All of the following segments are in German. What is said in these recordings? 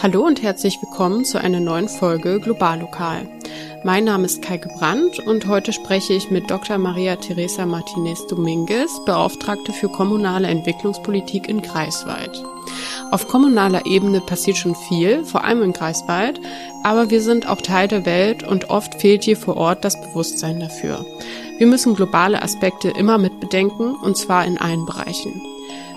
Hallo und herzlich willkommen zu einer neuen Folge Globallokal. Mein Name ist Kaike Brandt und heute spreche ich mit Dr. Maria Teresa Martinez Dominguez, Beauftragte für kommunale Entwicklungspolitik in Greifswald. Auf kommunaler Ebene passiert schon viel, vor allem in Greifswald, aber wir sind auch Teil der Welt und oft fehlt hier vor Ort das Bewusstsein dafür. Wir müssen globale Aspekte immer mitbedenken und zwar in allen Bereichen.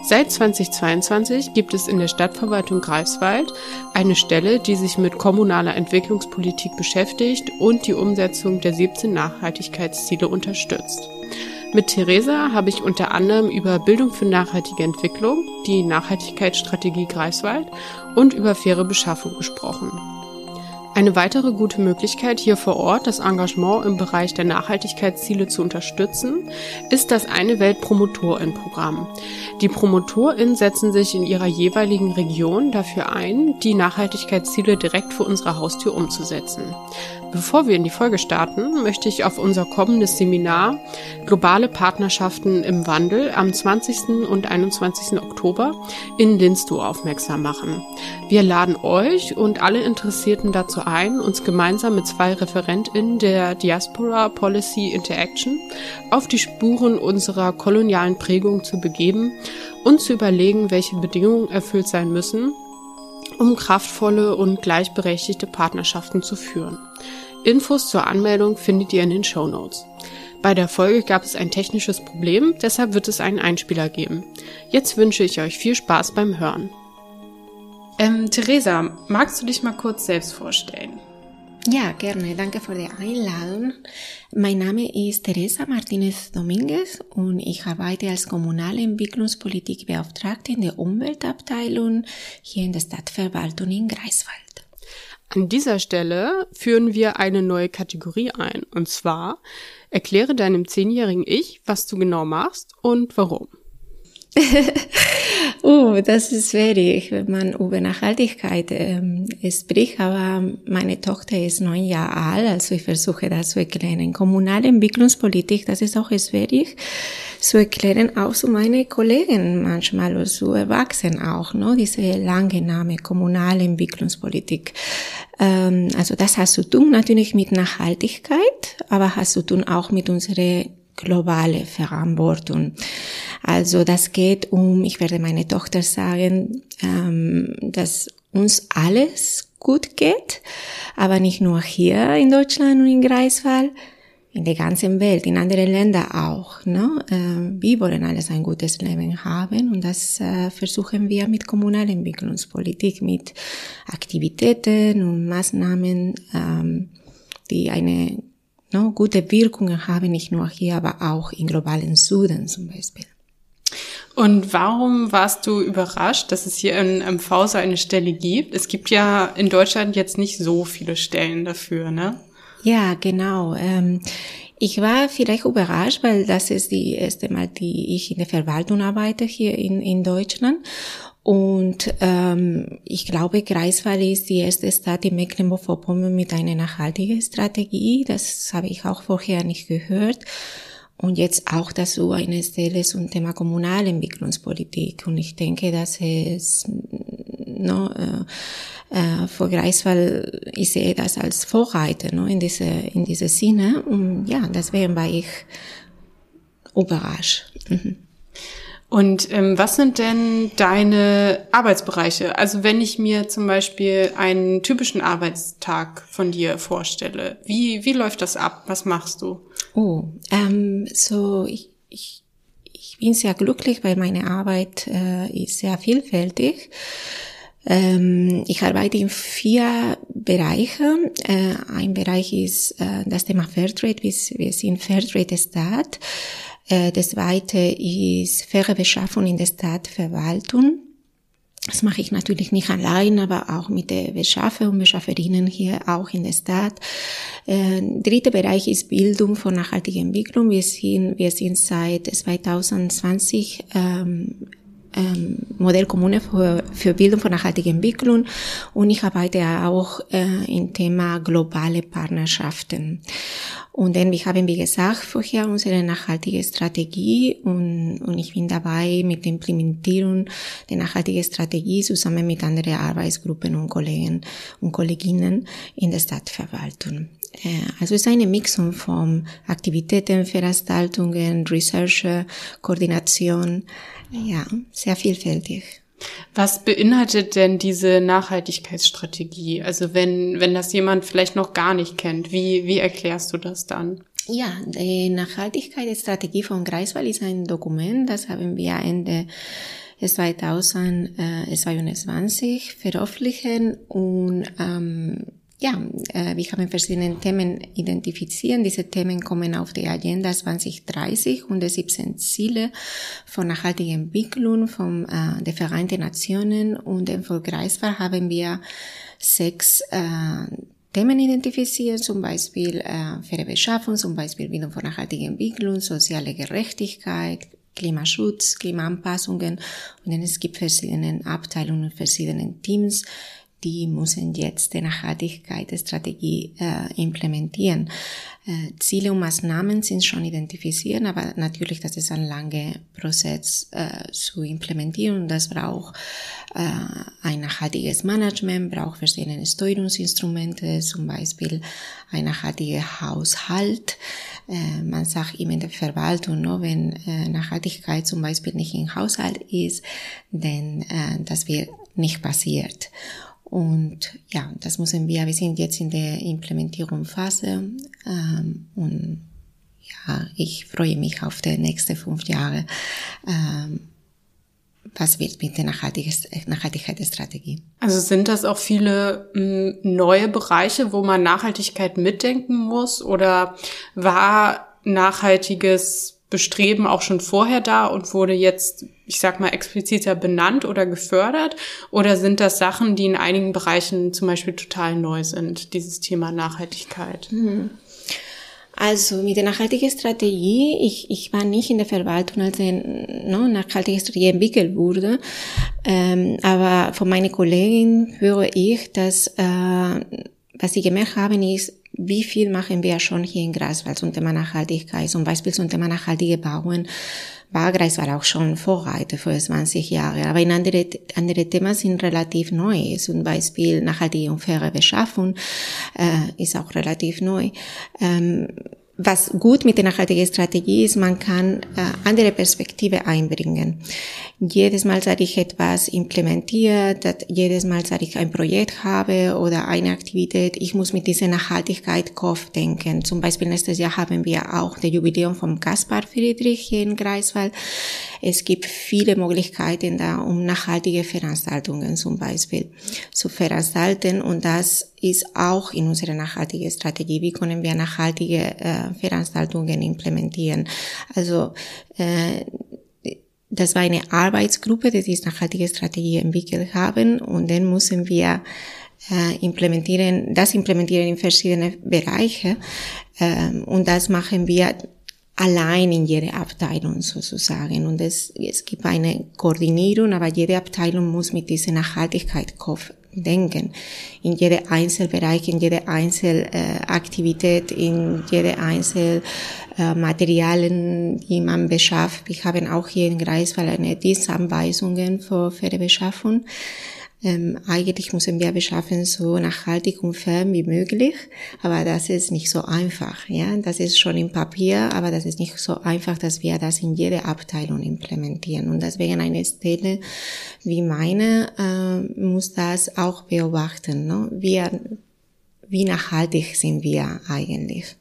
Seit 2022 gibt es in der Stadtverwaltung Greifswald eine Stelle, die sich mit kommunaler Entwicklungspolitik beschäftigt und die Umsetzung der 17 Nachhaltigkeitsziele unterstützt. Mit Theresa habe ich unter anderem über Bildung für nachhaltige Entwicklung, die Nachhaltigkeitsstrategie Greifswald und über faire Beschaffung gesprochen. Eine weitere gute Möglichkeit, hier vor Ort das Engagement im Bereich der Nachhaltigkeitsziele zu unterstützen, ist das Eine Welt Promotorin-Programm. Die PromotorInnen setzen sich in ihrer jeweiligen Region dafür ein, die Nachhaltigkeitsziele direkt vor unserer Haustür umzusetzen. Bevor wir in die Folge starten, möchte ich auf unser kommendes Seminar Globale Partnerschaften im Wandel am 20. und 21. Oktober in Linstow aufmerksam machen. Wir laden euch und alle Interessierten dazu uns gemeinsam mit zwei ReferentInnen der Diaspora Policy Interaction auf die Spuren unserer kolonialen Prägung zu begeben und zu überlegen, welche Bedingungen erfüllt sein müssen, um kraftvolle und gleichberechtigte Partnerschaften zu führen. Infos zur Anmeldung findet ihr in den Show Notes. Bei der Folge gab es ein technisches Problem, deshalb wird es einen Einspieler geben. Jetzt wünsche ich euch viel Spaß beim Hören. Ähm, Theresa, magst du dich mal kurz selbst vorstellen? Ja, gerne. Danke für die Einladung. Mein Name ist Teresa Martinez Dominguez und ich arbeite als kommunale Entwicklungspolitikbeauftragte in der Umweltabteilung hier in der Stadtverwaltung in Greifswald. An dieser Stelle führen wir eine neue Kategorie ein. Und zwar erkläre deinem zehnjährigen Ich, was du genau machst und warum. oh, das ist schwierig, wenn man über Nachhaltigkeit ähm, spricht, aber meine Tochter ist neun Jahre alt, also ich versuche das zu erklären. Kommunale Entwicklungspolitik, das ist auch schwierig zu erklären, auch zu meinen Kollegen manchmal oder zu Erwachsenen auch, ne? diese lange Name kommunale Entwicklungspolitik. Ähm, also das hat zu tun natürlich mit Nachhaltigkeit, aber hat zu tun auch mit unserer globale Verantwortung. Also das geht um, ich werde meine Tochter sagen, ähm, dass uns alles gut geht, aber nicht nur hier in Deutschland und in Greifswald, in der ganzen Welt, in anderen Ländern auch. Ne? Äh, wir wollen alles ein gutes Leben haben und das äh, versuchen wir mit kommunaler Entwicklungspolitik, mit Aktivitäten und Maßnahmen, ähm, die eine no, gute Wirkungen haben, nicht nur hier, aber auch im globalen Süden zum Beispiel. Und warum warst du überrascht, dass es hier in MV so eine Stelle gibt? Es gibt ja in Deutschland jetzt nicht so viele Stellen dafür, ne? Ja, genau. Ähm, ich war vielleicht überrascht, weil das ist die erste Mal, die ich in der Verwaltung arbeite hier in, in Deutschland. Und ähm, ich glaube, Greifswald ist die erste Stadt in Mecklenburg-Vorpommern mit einer nachhaltigen Strategie. Das habe ich auch vorher nicht gehört. Und jetzt auch dazu eine Stelle zum Thema Kommunalentwicklungspolitik. Und ich denke, dass es no, äh, äh, für Greifswald, ich sehe das als Vorreiter no, in diese in diese Sinne. Und ja, deswegen war ich überrascht. Mhm. Und ähm, was sind denn deine Arbeitsbereiche? Also wenn ich mir zum Beispiel einen typischen Arbeitstag von dir vorstelle, wie, wie läuft das ab? Was machst du? Oh, ähm, so ich, ich, ich bin sehr glücklich, weil meine Arbeit äh, ist sehr vielfältig. Ähm, ich arbeite in vier Bereichen. Äh, ein Bereich ist äh, das Thema Fairtrade. Wir, wir sind Fairtrade-Staat. Äh, das zweite ist faire Beschaffung in der Stadtverwaltung. Das mache ich natürlich nicht allein, aber auch mit den Beschaffer und Beschafferinnen hier auch in der Stadt. Äh, dritter Bereich ist Bildung von nachhaltiger Entwicklung. Wir sind, wir sind seit 2020 ähm, ähm, Modellkommune für, für Bildung von nachhaltiger Entwicklung und ich arbeite auch äh, im Thema globale Partnerschaften. Und dann, wir haben, wie gesagt, vorher unsere nachhaltige Strategie und, und ich bin dabei mit der Implementierung der nachhaltigen Strategie zusammen mit anderen Arbeitsgruppen und Kollegen und Kolleginnen in der Stadtverwaltung. Äh, also es ist eine Mixung von Aktivitäten, Veranstaltungen, Research, Koordination, ja, sehr vielfältig. Was beinhaltet denn diese Nachhaltigkeitsstrategie? Also wenn, wenn das jemand vielleicht noch gar nicht kennt, wie, wie erklärst du das dann? Ja, die Nachhaltigkeitsstrategie von Greifswald ist ein Dokument, das haben wir Ende 2022 veröffentlichen und ähm, ja, äh, wir haben verschiedene Themen identifiziert. Diese Themen kommen auf die Agenda 2030 und die 17 Ziele von nachhaltiger Entwicklung von äh, der Vereinten Nationen. Und im Volksreisfall haben wir sechs äh, Themen identifiziert, zum Beispiel äh, faire Beschaffung, zum Beispiel Bildung von nachhaltiger Entwicklung, soziale Gerechtigkeit, Klimaschutz, Klimaanpassungen. Und dann es gibt verschiedene Abteilungen, verschiedene Teams, die müssen jetzt die Nachhaltigkeitsstrategie äh, implementieren. Äh, Ziele und Maßnahmen sind schon identifiziert, aber natürlich, das ist ein langer Prozess äh, zu implementieren. Das braucht äh, ein nachhaltiges Management, braucht verschiedene Steuerungsinstrumente, zum Beispiel ein nachhaltiger Haushalt. Äh, man sagt immer in der Verwaltung, no, wenn äh, Nachhaltigkeit zum Beispiel nicht im Haushalt ist, dann äh, das wird nicht passiert. Und ja, das müssen wir, wir sind jetzt in der Implementierungsphase ähm, und ja, ich freue mich auf die nächsten fünf Jahre. Ähm, was wird mit der Nachhaltigkeitsstrategie? Also sind das auch viele m, neue Bereiche, wo man Nachhaltigkeit mitdenken muss oder war nachhaltiges Bestreben auch schon vorher da und wurde jetzt, ich sag mal, expliziter benannt oder gefördert? Oder sind das Sachen, die in einigen Bereichen zum Beispiel total neu sind, dieses Thema Nachhaltigkeit? Mhm. Also mit der nachhaltigen Strategie, ich, ich war nicht in der Verwaltung, als die no, nachhaltige Strategie entwickelt wurde, ähm, aber von meinen Kollegen höre ich, dass äh, was sie gemerkt haben, ist, wie viel machen wir schon hier in Greifswald zum Thema Nachhaltigkeit, zum Beispiel zum Thema nachhaltige Bauen. War Greifswald auch schon Vorreiter vor 20 Jahren, aber in andere, andere Themen sind relativ neu. Zum Beispiel nachhaltige und faire Beschaffung äh, ist auch relativ neu. Ähm, was gut mit der nachhaltigen Strategie ist, man kann äh, andere Perspektive einbringen. Jedes Mal, seit ich etwas implementiert, jedes Mal, seit ich ein Projekt habe oder eine Aktivität, ich muss mit dieser Nachhaltigkeit Kopf denken. Zum Beispiel nächstes Jahr haben wir auch das Jubiläum vom Kaspar Friedrich hier in Greifswald. Es gibt viele Möglichkeiten da, um nachhaltige Veranstaltungen zum Beispiel zu veranstalten und das ist auch in unserer nachhaltigen Strategie. Wie können wir nachhaltige äh, Veranstaltungen implementieren? Also äh, das war eine Arbeitsgruppe, die diese nachhaltige Strategie entwickelt haben und dann müssen wir äh, implementieren, das implementieren in verschiedene Bereiche ähm, und das machen wir allein in jeder Abteilung sozusagen. Und es, es gibt eine Koordinierung, aber jede Abteilung muss mit dieser Nachhaltigkeit denken. In jede Einzelbereich, in jede Einzelaktivität, äh, in jede Einzelmaterialien, äh, die man beschafft. Wir haben auch hier in Greifswald eine Dienstanweisungen für, für die Beschaffung. Ähm, eigentlich müssen wir beschaffen so nachhaltig und fair wie möglich, aber das ist nicht so einfach. Ja, das ist schon im Papier, aber das ist nicht so einfach, dass wir das in jede Abteilung implementieren. Und deswegen eine Stelle wie meine äh, muss das auch beobachten. Ne? Wir, wie nachhaltig sind wir eigentlich?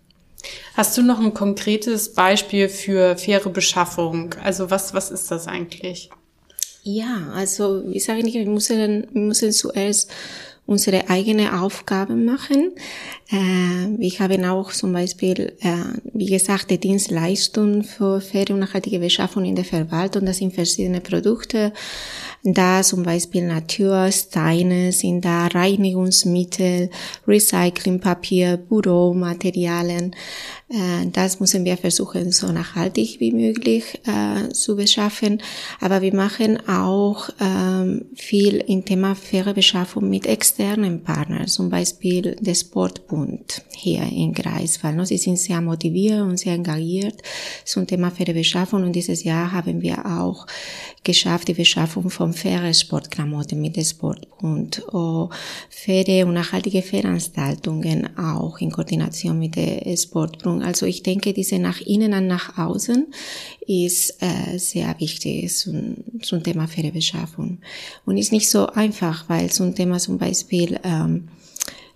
Hast du noch ein konkretes Beispiel für faire Beschaffung? Also was, was ist das eigentlich? Ja, also ich sage nicht, wir müssen, wir müssen zuerst unsere eigene Aufgaben machen. Äh, wir haben auch zum Beispiel, äh, wie gesagt, die Dienstleistung für faire und nachhaltige Beschaffung in der Verwaltung. Das sind verschiedene Produkte. Da zum Beispiel Natursteine sind da, Reinigungsmittel, Recyclingpapier, Büromaterialien. Äh, das müssen wir versuchen, so nachhaltig wie möglich äh, zu beschaffen. Aber wir machen auch ähm, viel im Thema faire Beschaffung mit externen Partnern, zum Beispiel der Sportbund hier in Greifswald. Ne? Sie sind sehr motiviert und sehr engagiert zum Thema faire Beschaffung und dieses Jahr haben wir auch geschafft, die Beschaffung von faire Sportklamotten mit dem Sportbund, oh, faire und nachhaltige Veranstaltungen auch in Koordination mit dem Sportbund also ich denke, diese nach innen und nach außen ist äh, sehr wichtig zum, zum Thema faire Beschaffung. Und ist nicht so einfach, weil zum Thema zum Beispiel ähm,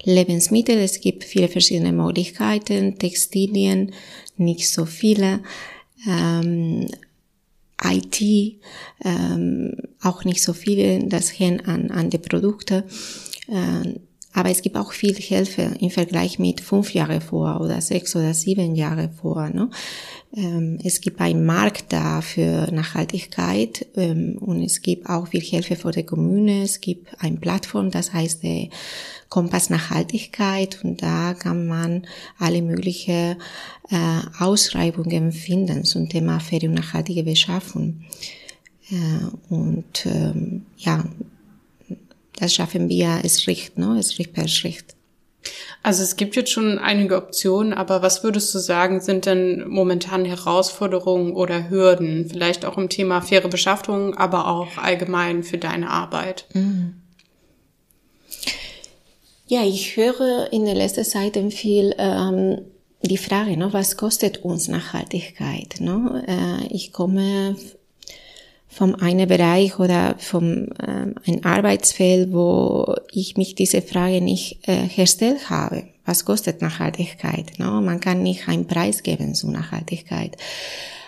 Lebensmittel, es gibt viele verschiedene Möglichkeiten, Textilien, nicht so viele. Ähm, IT, ähm, auch nicht so viele, das hängt an, an die Produkte. Äh, aber es gibt auch viel Hilfe im Vergleich mit fünf Jahre vor oder sechs oder sieben Jahre vor. Ne? Ähm, es gibt einen Markt da für Nachhaltigkeit ähm, und es gibt auch viel Hilfe für die Kommune. Es gibt eine Plattform, das heißt der Kompass Nachhaltigkeit und da kann man alle möglichen äh, Ausschreibungen finden zum Thema faire und nachhaltige Beschaffung. Äh, und ähm, ja, das schaffen wir, es riecht, ne? es riecht per Schritt. Also es gibt jetzt schon einige Optionen, aber was würdest du sagen, sind denn momentan Herausforderungen oder Hürden, vielleicht auch im Thema faire Beschaffung, aber auch allgemein für deine Arbeit? Mhm. Ja, ich höre in der letzten Zeit viel ähm, die Frage, ne, was kostet uns Nachhaltigkeit? Ne? Äh, ich komme vom einen Bereich oder vom ähm, ein Arbeitsfeld, wo ich mich diese Frage nicht äh, gestellt habe. Was kostet Nachhaltigkeit? No? Man kann nicht einen Preis geben zu Nachhaltigkeit.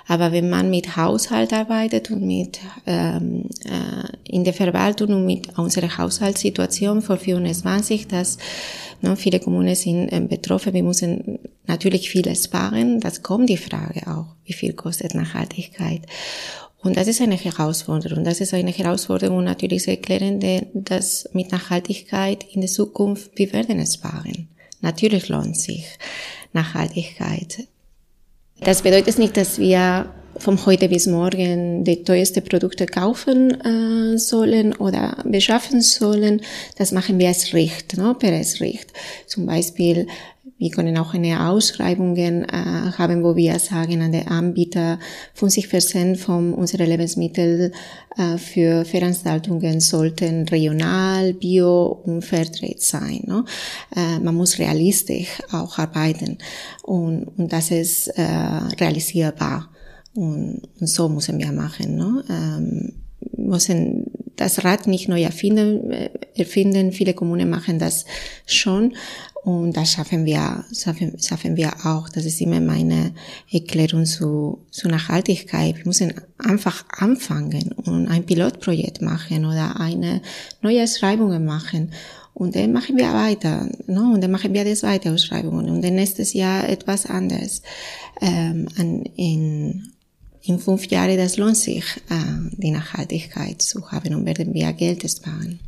Aber wenn man mit Haushalt arbeitet und mit ähm, äh, in der Verwaltung und mit unserer Haushaltssituation vor 24, dass ne, viele Kommunen sind äh, betroffen, wir müssen natürlich vieles sparen. Das kommt die Frage auch, wie viel kostet Nachhaltigkeit. Und das ist eine Herausforderung. Das ist eine Herausforderung natürlich zu erklären, dass mit Nachhaltigkeit in der Zukunft, wir werden es sparen. Natürlich lohnt sich Nachhaltigkeit. Das bedeutet nicht, dass wir vom heute bis morgen die teuersten Produkte kaufen äh, sollen oder beschaffen sollen. Das machen wir als Recht, ne, per als Recht. Zum Beispiel wir können auch eine Ausschreibung äh, haben, wo wir sagen an den Anbieter, 50 Prozent von unseren Lebensmitteln äh, für Veranstaltungen sollten regional, bio und fairtrade sein. Ne? Äh, man muss realistisch auch arbeiten und, und das ist äh, realisierbar. Und, und so müssen wir machen. Ne? Ähm, müssen das Rad nicht neu erfinden, äh, erfinden. Viele Kommunen machen das schon und das schaffen wir, schaffen, schaffen wir auch. Das ist immer meine Erklärung zu, zu Nachhaltigkeit. Wir müssen einfach anfangen und ein Pilotprojekt machen oder eine neue Schreibung machen. Und dann machen wir weiter, ne? und dann machen wir das weiter Ausschreibungen und dann nächstes Jahr etwas anderes. Ähm, in, in fünf Jahren, das lohnt sich, äh, die Nachhaltigkeit zu haben und werden wir Geld sparen.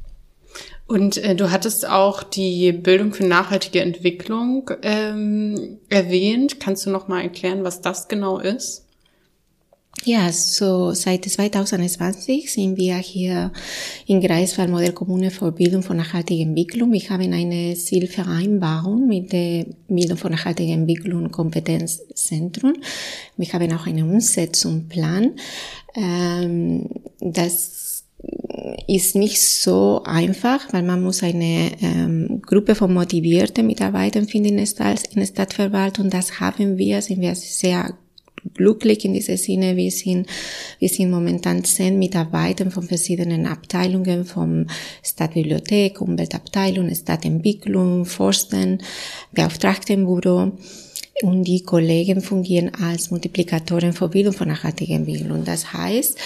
Und äh, du hattest auch die Bildung für nachhaltige Entwicklung ähm, erwähnt. Kannst du noch mal erklären, was das genau ist? Ja, so seit 2020 sind wir hier in Greifswald Modellkommune für Bildung für nachhaltige Entwicklung. Wir haben eine Zielvereinbarung mit der Bildung für nachhaltige Entwicklung Kompetenzzentrum. Wir haben auch einen Umsetzungsplan. Ähm, das ist nicht so einfach, weil man muss eine ähm, Gruppe von motivierten Mitarbeitern finden in der Stadtverwaltung. Das haben wir, sind wir sehr glücklich in diesem Sinne. Wir sind, wir sind momentan zehn Mitarbeiter von verschiedenen Abteilungen, vom Stadtbibliothek, Umweltabteilung, Stadtentwicklung, Forsten, Beauftragtenbüro. Und die Kollegen fungieren als Multiplikatoren für Bildung von nachhaltiger Entwicklung. Das heißt,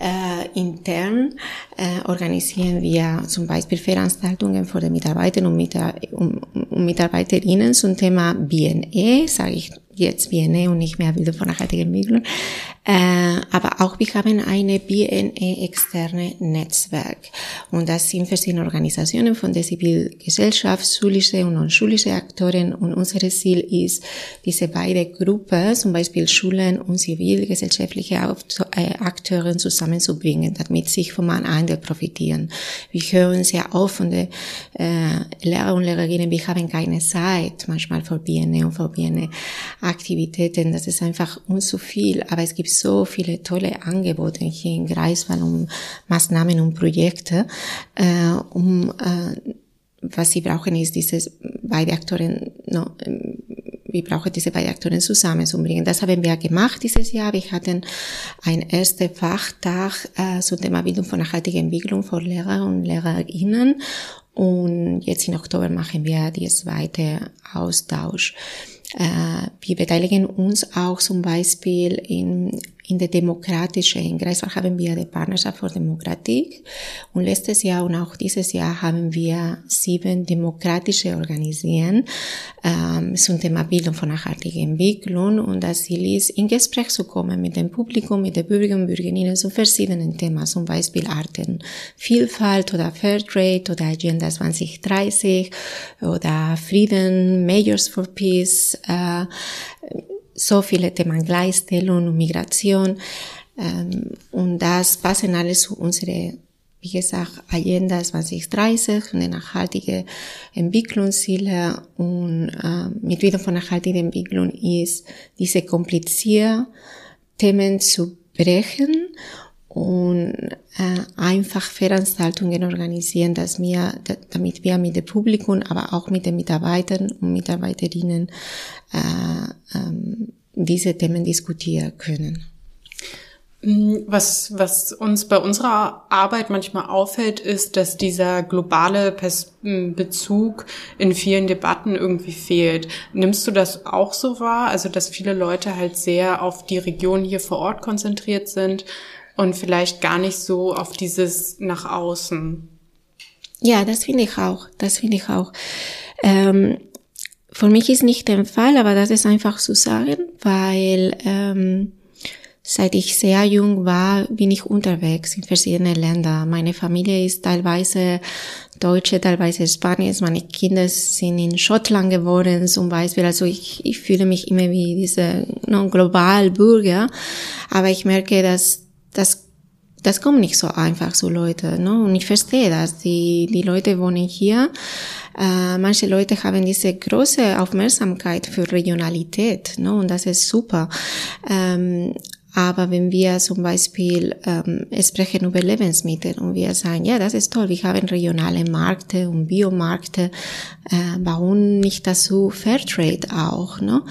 äh, intern äh, organisieren wir zum Beispiel Veranstaltungen für die Mitarbeiter und, Mitar und, und Mitarbeiterinnen zum Thema BNE, sage ich jetzt BNE und nicht mehr Bildung von nachhaltiger Entwicklung. Äh, aber auch wir haben eine BNE externe Netzwerk. Und das sind verschiedene Organisationen von der Zivilgesellschaft, schulische und unschulische Aktoren. Und unser Ziel ist, diese beiden Gruppen, zum Beispiel Schulen und zivilgesellschaftliche äh, Akteure zusammenzubringen, damit sich voneinander profitieren. Wir hören sehr oft von den äh, Lehrer und Lehrerinnen, wir haben keine Zeit manchmal für BNE und für BNE Aktivitäten. Das ist einfach uns zu viel. Aber es gibt so viele tolle Angebote hier in Greifswald um Maßnahmen und Projekte, äh, um äh, was sie brauchen ist diese beide Aktoren no, wir brauchen diese beiden Aktoren zusammenzubringen. Das haben wir gemacht dieses Jahr. Wir hatten ein erster Fachtag äh, zum Thema Bildung von nachhaltiger Entwicklung für Lehrer und Lehrerinnen. Und jetzt im Oktober machen wir die zweite Austausch. Äh, wir beteiligen uns auch zum Beispiel in in der demokratischen, in Greifswald haben wir die Partnerschaft für Demokratie und letztes Jahr und auch dieses Jahr haben wir sieben demokratische Organisieren ähm, zum Thema Bildung von nachhaltiger Entwicklung. Und das Ziel ist, in Gespräch zu kommen mit dem Publikum, mit den Bürgern und Bürgerinnen zu verschiedenen Themen, zum Beispiel Artenvielfalt oder Fairtrade oder Agenda 2030 oder Frieden, Majors for Peace, äh, so viele Themen Gleichstellung und Migration. Ähm, und das passen alles zu unsere, wie gesagt, Agenda 2030 und nachhaltige Entwicklungsziele. Und äh, mit Bildung von nachhaltiger Entwicklung ist, diese komplizierten Themen zu brechen und äh, einfach Veranstaltungen organisieren, dass wir, damit wir mit dem Publikum, aber auch mit den Mitarbeitern und Mitarbeiterinnen äh, ähm, diese Themen diskutieren können. Mm, was, was uns bei unserer Arbeit manchmal auffällt, ist, dass dieser globale mm, Bezug in vielen Debatten irgendwie fehlt. Nimmst du das auch so wahr? Also, dass viele Leute halt sehr auf die Region hier vor Ort konzentriert sind und vielleicht gar nicht so auf dieses nach außen. Ja, das finde ich auch. Das finde ich auch. Ähm, für mich ist nicht der Fall, aber das ist einfach zu sagen, weil ähm, seit ich sehr jung war, bin ich unterwegs in verschiedenen Ländern. Meine Familie ist teilweise Deutsche, teilweise Spanisch. Meine Kinder sind in Schottland geworden zum Beispiel. Also ich, ich fühle mich immer wie diese no, global Bürger. Aber ich merke, dass das das kommt nicht so einfach so Leute, ne? Und ich verstehe das. Die die Leute wohnen hier. Äh, manche Leute haben diese große Aufmerksamkeit für Regionalität, ne? Und das ist super. Ähm, aber wenn wir zum Beispiel ähm, sprechen über Lebensmittel und wir sagen, ja, das ist toll, wir haben regionale Märkte und Biomärkte, äh, warum nicht dazu Fairtrade auch? Ne?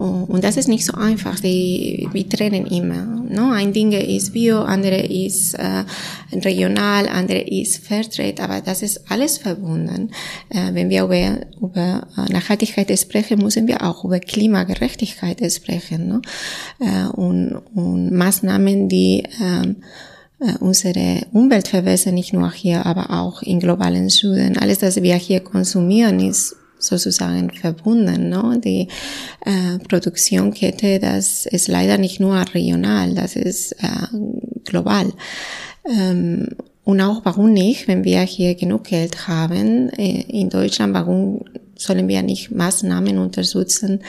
Und das ist nicht so einfach. Die, wir trennen immer. No? Ein Ding ist Bio, andere ist äh, regional, andere ist Fairtrade, aber das ist alles verbunden. Äh, wenn wir über, über äh, Nachhaltigkeit sprechen, müssen wir auch über Klimagerechtigkeit sprechen. No? Äh, und, und Maßnahmen, die ähm, äh, unsere Umwelt verbessern, nicht nur hier, aber auch im globalen Süden. Alles, was wir hier konsumieren, ist sozusagen verbunden. No? Die äh, Produktionskette, das ist leider nicht nur regional, das ist äh, global. Ähm, und auch warum nicht, wenn wir hier genug Geld haben äh, in Deutschland, warum sollen wir nicht Maßnahmen unterstützen,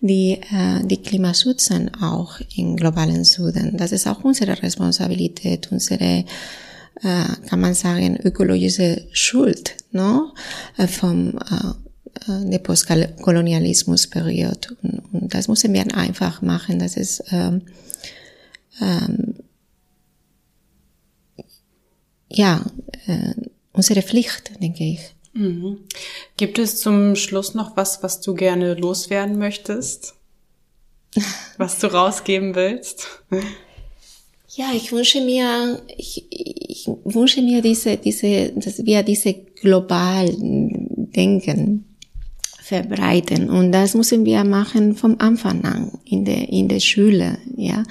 die äh, die Klima schützen, auch im globalen Süden. Das ist auch unsere Responsabilität, unsere äh, kann man sagen, ökologische Schuld, no? Äh, vom äh, der Postkolonialismusperiode. Und, und das müssen wir einfach machen. Das ist ähm, ähm, ja äh, unsere Pflicht, denke ich. Mhm. Gibt es zum Schluss noch was, was du gerne loswerden möchtest? Was du rausgeben willst? Ja, ich wünsche mir, ich, ich wünsche mir diese, diese, dass wir diese global denken verbreiten. Und das müssen wir machen vom Anfang an in der, in der Schule, ja.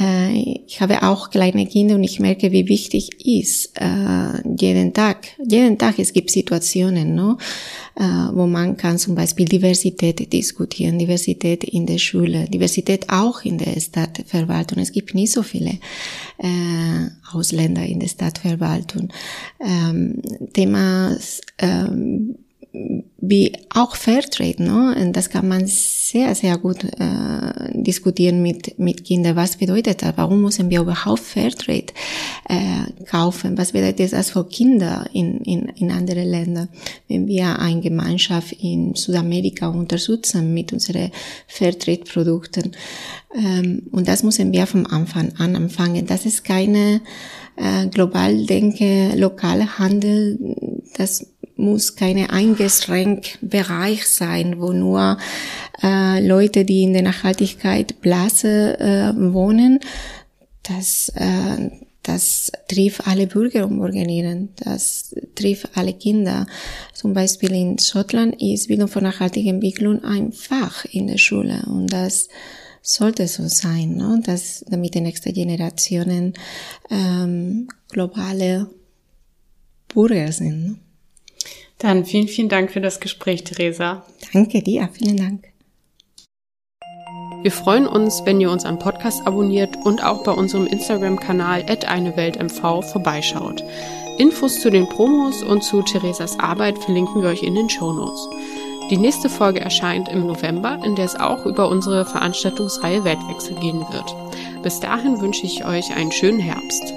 Äh, ich habe auch kleine Kinder und ich merke, wie wichtig ist äh, jeden Tag. Jeden Tag es gibt Situationen, no? äh, wo man kann zum Beispiel Diversität diskutieren, Diversität in der Schule, Diversität auch in der Stadtverwaltung. Es gibt nicht so viele Ausländer in der Stadtverwaltung. Ähm, Thema ähm, wie auch Fairtrade, ne? Und das kann man sehr, sehr gut äh, diskutieren mit, mit Kindern. Was bedeutet das? Warum müssen wir überhaupt Fairtrade äh, kaufen? Was bedeutet das für Kinder in, in, in andere Länder? Wenn wir eine Gemeinschaft in Südamerika unterstützen mit unseren Fairtrade-Produkten. Ähm, und das müssen wir vom Anfang an anfangen. Das ist keine äh, global denke, lokale Handel. Das muss keine eingeschränkt Bereich sein, wo nur äh, Leute, die in der Nachhaltigkeit Blase äh, wohnen, das, äh, das trifft alle Bürger und Bürgerinnen, das trifft alle Kinder. Zum Beispiel in Schottland ist Bildung für nachhaltige Entwicklung ein Fach in der Schule und das sollte so sein, ne? dass damit die nächsten Generationen ähm, globale Bürger sind. Ne? Dann vielen, vielen Dank für das Gespräch, Theresa. Danke dir, vielen Dank. Wir freuen uns, wenn ihr uns am Podcast abonniert und auch bei unserem Instagram-Kanal @eineweltmv vorbeischaut. Infos zu den Promos und zu Theresas Arbeit verlinken wir euch in den Show Notes. Die nächste Folge erscheint im November, in der es auch über unsere Veranstaltungsreihe Weltwechsel gehen wird. Bis dahin wünsche ich euch einen schönen Herbst.